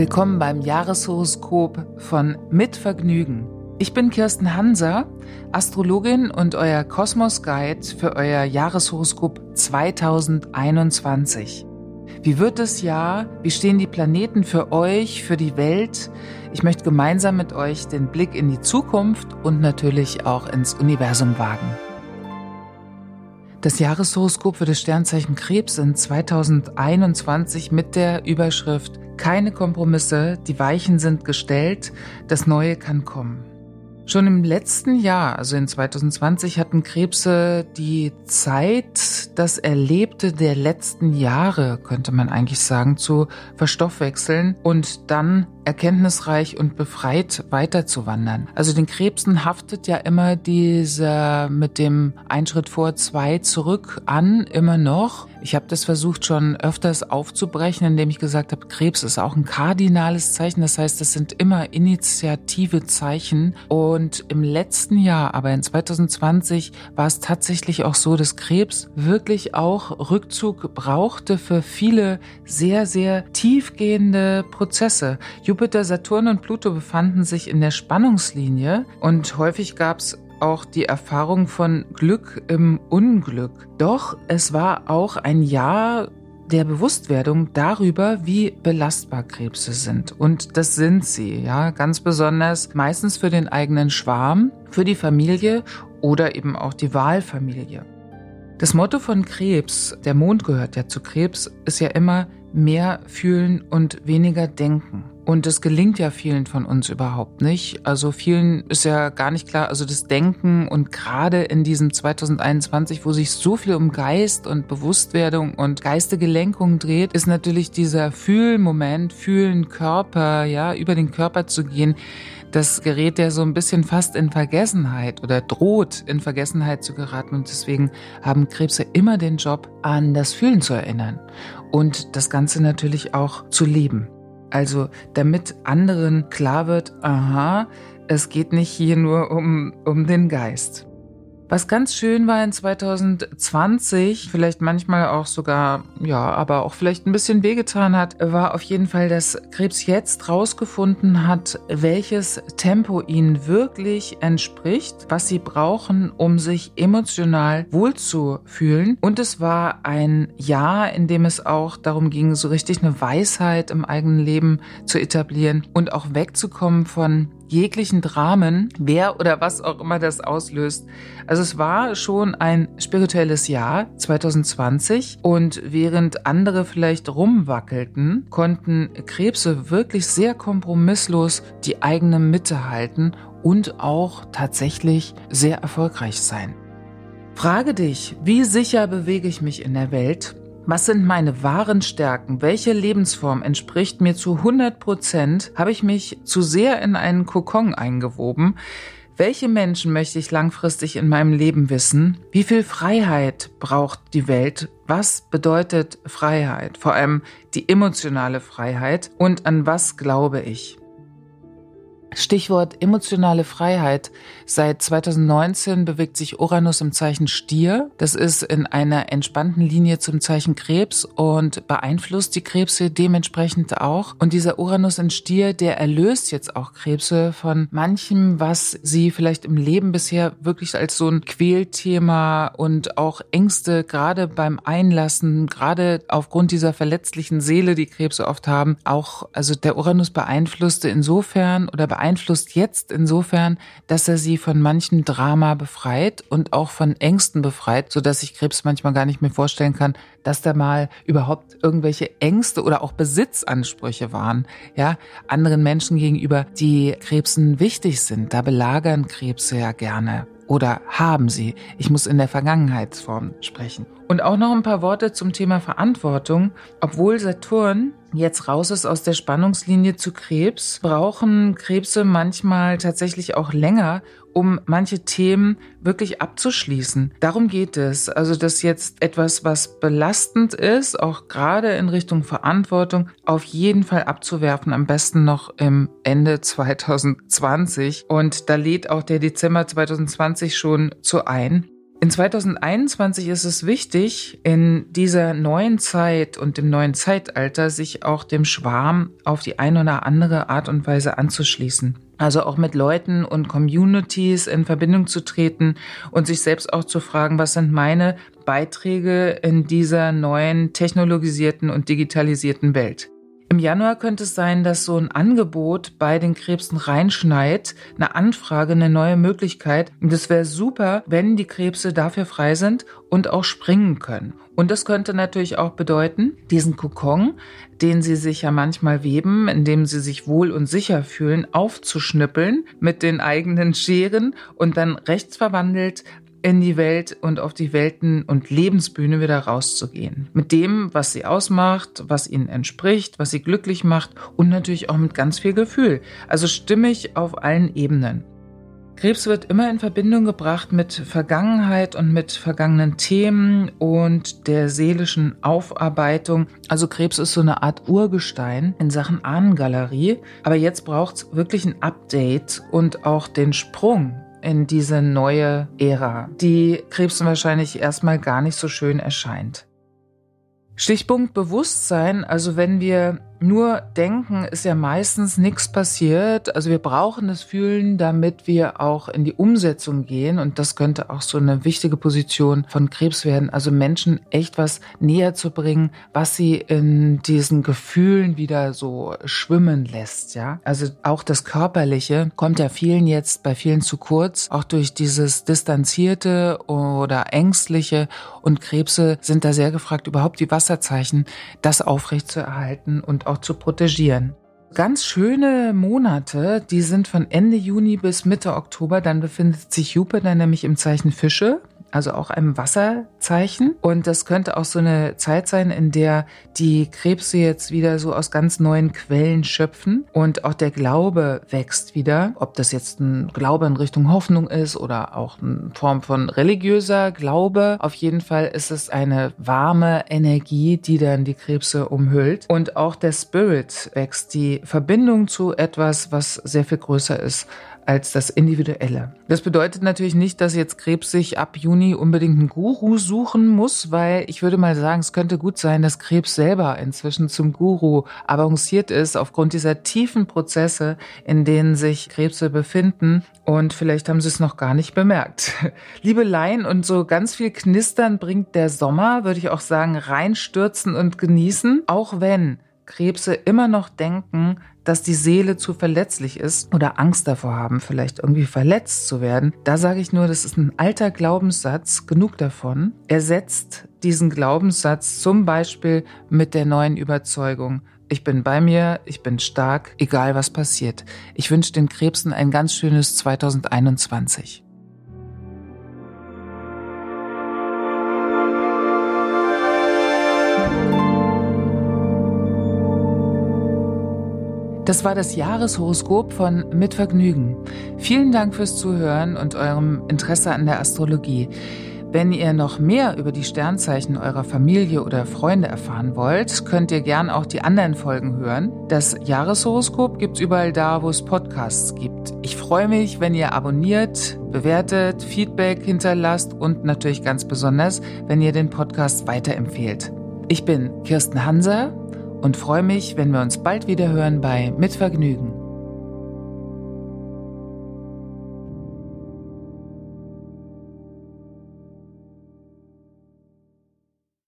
Willkommen beim Jahreshoroskop von Mit Vergnügen. Ich bin Kirsten Hanser, Astrologin und euer Kosmos Guide für euer Jahreshoroskop 2021. Wie wird das Jahr? Wie stehen die Planeten für euch, für die Welt? Ich möchte gemeinsam mit euch den Blick in die Zukunft und natürlich auch ins Universum wagen. Das Jahreshoroskop für das Sternzeichen Krebs in 2021 mit der Überschrift Keine Kompromisse, die Weichen sind gestellt, das Neue kann kommen. Schon im letzten Jahr, also in 2020, hatten Krebse die Zeit, das Erlebte der letzten Jahre, könnte man eigentlich sagen, zu verstoffwechseln und dann erkenntnisreich und befreit weiterzuwandern. Also den Krebsen haftet ja immer dieser mit dem Einschritt vor zwei zurück an, immer noch. Ich habe das versucht schon öfters aufzubrechen, indem ich gesagt habe, Krebs ist auch ein kardinales Zeichen. Das heißt, es sind immer initiative Zeichen. Und im letzten Jahr, aber in 2020, war es tatsächlich auch so, dass Krebs wirklich auch Rückzug brauchte für viele sehr, sehr tiefgehende Prozesse. Jupiter, Saturn und Pluto befanden sich in der Spannungslinie und häufig gab es auch die Erfahrung von Glück im Unglück. Doch es war auch ein Jahr der Bewusstwerdung darüber, wie belastbar Krebse sind. Und das sind sie, ja, ganz besonders meistens für den eigenen Schwarm, für die Familie oder eben auch die Wahlfamilie. Das Motto von Krebs, der Mond gehört ja zu Krebs, ist ja immer mehr fühlen und weniger denken. Und das gelingt ja vielen von uns überhaupt nicht. Also vielen ist ja gar nicht klar, also das Denken und gerade in diesem 2021, wo sich so viel um Geist und Bewusstwerdung und geistige Lenkung dreht, ist natürlich dieser Fühlmoment, fühlen Körper, ja, über den Körper zu gehen, das gerät ja so ein bisschen fast in Vergessenheit oder droht in Vergessenheit zu geraten. Und deswegen haben Krebse immer den Job, an das Fühlen zu erinnern und das Ganze natürlich auch zu leben. Also damit anderen klar wird, aha, es geht nicht hier nur um, um den Geist. Was ganz schön war in 2020, vielleicht manchmal auch sogar, ja, aber auch vielleicht ein bisschen wehgetan hat, war auf jeden Fall, dass Krebs jetzt rausgefunden hat, welches Tempo ihnen wirklich entspricht, was sie brauchen, um sich emotional wohlzufühlen. Und es war ein Jahr, in dem es auch darum ging, so richtig eine Weisheit im eigenen Leben zu etablieren und auch wegzukommen von jeglichen Dramen, wer oder was auch immer das auslöst. Also es war schon ein spirituelles Jahr 2020 und während andere vielleicht rumwackelten, konnten Krebse wirklich sehr kompromisslos die eigene Mitte halten und auch tatsächlich sehr erfolgreich sein. Frage dich, wie sicher bewege ich mich in der Welt was sind meine wahren Stärken? Welche Lebensform entspricht mir zu 100 Prozent? Habe ich mich zu sehr in einen Kokon eingewoben? Welche Menschen möchte ich langfristig in meinem Leben wissen? Wie viel Freiheit braucht die Welt? Was bedeutet Freiheit? Vor allem die emotionale Freiheit. Und an was glaube ich? Stichwort emotionale Freiheit. Seit 2019 bewegt sich Uranus im Zeichen Stier. Das ist in einer entspannten Linie zum Zeichen Krebs und beeinflusst die Krebse dementsprechend auch. Und dieser Uranus in Stier, der erlöst jetzt auch Krebse von manchem, was sie vielleicht im Leben bisher wirklich als so ein Quälthema und auch Ängste gerade beim Einlassen, gerade aufgrund dieser verletzlichen Seele, die Krebse oft haben, auch, also der Uranus beeinflusste insofern oder beeinflusst beeinflusst jetzt insofern, dass er sie von manchem Drama befreit und auch von Ängsten befreit, so dass ich Krebs manchmal gar nicht mehr vorstellen kann, dass da mal überhaupt irgendwelche Ängste oder auch Besitzansprüche waren, ja, anderen Menschen gegenüber, die Krebsen wichtig sind. Da belagern Krebse ja gerne oder haben sie. Ich muss in der Vergangenheitsform sprechen. Und auch noch ein paar Worte zum Thema Verantwortung. Obwohl Saturn jetzt raus ist aus der Spannungslinie zu Krebs, brauchen Krebse manchmal tatsächlich auch länger, um manche Themen wirklich abzuschließen. Darum geht es. Also, dass jetzt etwas, was belastend ist, auch gerade in Richtung Verantwortung, auf jeden Fall abzuwerfen. Am besten noch im Ende 2020. Und da lädt auch der Dezember 2020 schon zu ein. In 2021 ist es wichtig, in dieser neuen Zeit und dem neuen Zeitalter sich auch dem Schwarm auf die eine oder andere Art und Weise anzuschließen. Also auch mit Leuten und Communities in Verbindung zu treten und sich selbst auch zu fragen, was sind meine Beiträge in dieser neuen technologisierten und digitalisierten Welt. Im Januar könnte es sein, dass so ein Angebot bei den Krebsen reinschneit, eine Anfrage, eine neue Möglichkeit. Und es wäre super, wenn die Krebse dafür frei sind und auch springen können. Und das könnte natürlich auch bedeuten, diesen Kokon, den sie sich ja manchmal weben, indem sie sich wohl und sicher fühlen, aufzuschnippeln mit den eigenen Scheren und dann rechts verwandelt in die Welt und auf die Welten- und Lebensbühne wieder rauszugehen. Mit dem, was sie ausmacht, was ihnen entspricht, was sie glücklich macht und natürlich auch mit ganz viel Gefühl. Also stimmig auf allen Ebenen. Krebs wird immer in Verbindung gebracht mit Vergangenheit und mit vergangenen Themen und der seelischen Aufarbeitung. Also Krebs ist so eine Art Urgestein in Sachen Ahnengalerie. Aber jetzt braucht es wirklich ein Update und auch den Sprung in diese neue Ära, die Krebsen wahrscheinlich erstmal gar nicht so schön erscheint. Stichpunkt Bewusstsein, also wenn wir nur denken ist ja meistens nichts passiert. Also wir brauchen das Fühlen, damit wir auch in die Umsetzung gehen. Und das könnte auch so eine wichtige Position von Krebs werden. Also Menschen echt was näher zu bringen, was sie in diesen Gefühlen wieder so schwimmen lässt. Ja, also auch das Körperliche kommt ja vielen jetzt bei vielen zu kurz, auch durch dieses distanzierte oder ängstliche. Und Krebse sind da sehr gefragt, überhaupt die Wasserzeichen, das aufrecht zu erhalten und auch zu protegieren. Ganz schöne Monate, die sind von Ende Juni bis Mitte Oktober. Dann befindet sich Jupiter nämlich im Zeichen Fische also auch einem Wasserzeichen. Und das könnte auch so eine Zeit sein, in der die Krebse jetzt wieder so aus ganz neuen Quellen schöpfen und auch der Glaube wächst wieder. Ob das jetzt ein Glaube in Richtung Hoffnung ist oder auch eine Form von religiöser Glaube. Auf jeden Fall ist es eine warme Energie, die dann die Krebse umhüllt. Und auch der Spirit wächst, die Verbindung zu etwas, was sehr viel größer ist als das Individuelle. Das bedeutet natürlich nicht, dass jetzt Krebs sich ab Juni unbedingt einen Guru suchen muss, weil ich würde mal sagen, es könnte gut sein, dass Krebs selber inzwischen zum Guru avanciert ist aufgrund dieser tiefen Prozesse, in denen sich Krebse befinden und vielleicht haben sie es noch gar nicht bemerkt. Liebeleien und so ganz viel Knistern bringt der Sommer, würde ich auch sagen, reinstürzen und genießen, auch wenn Krebse immer noch denken, dass die Seele zu verletzlich ist oder Angst davor haben, vielleicht irgendwie verletzt zu werden. Da sage ich nur, das ist ein alter Glaubenssatz, genug davon. Ersetzt diesen Glaubenssatz zum Beispiel mit der neuen Überzeugung, ich bin bei mir, ich bin stark, egal was passiert. Ich wünsche den Krebsen ein ganz schönes 2021. Das war das Jahreshoroskop von Mit Vergnügen. Vielen Dank fürs Zuhören und eurem Interesse an der Astrologie. Wenn ihr noch mehr über die Sternzeichen eurer Familie oder Freunde erfahren wollt, könnt ihr gern auch die anderen Folgen hören. Das Jahreshoroskop gibt's überall da, wo es Podcasts gibt. Ich freue mich, wenn ihr abonniert, bewertet, Feedback hinterlasst und natürlich ganz besonders, wenn ihr den Podcast weiterempfehlt. Ich bin Kirsten Hanser und freue mich, wenn wir uns bald wieder hören bei Mit Vergnügen.